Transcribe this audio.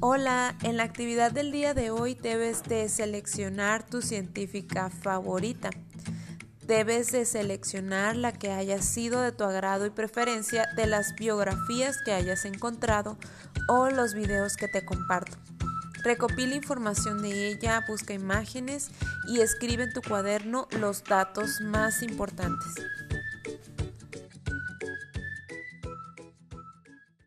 Hola, en la actividad del día de hoy debes de seleccionar tu científica favorita. Debes de seleccionar la que haya sido de tu agrado y preferencia de las biografías que hayas encontrado o los videos que te comparto. Recopila información de ella, busca imágenes y escribe en tu cuaderno los datos más importantes.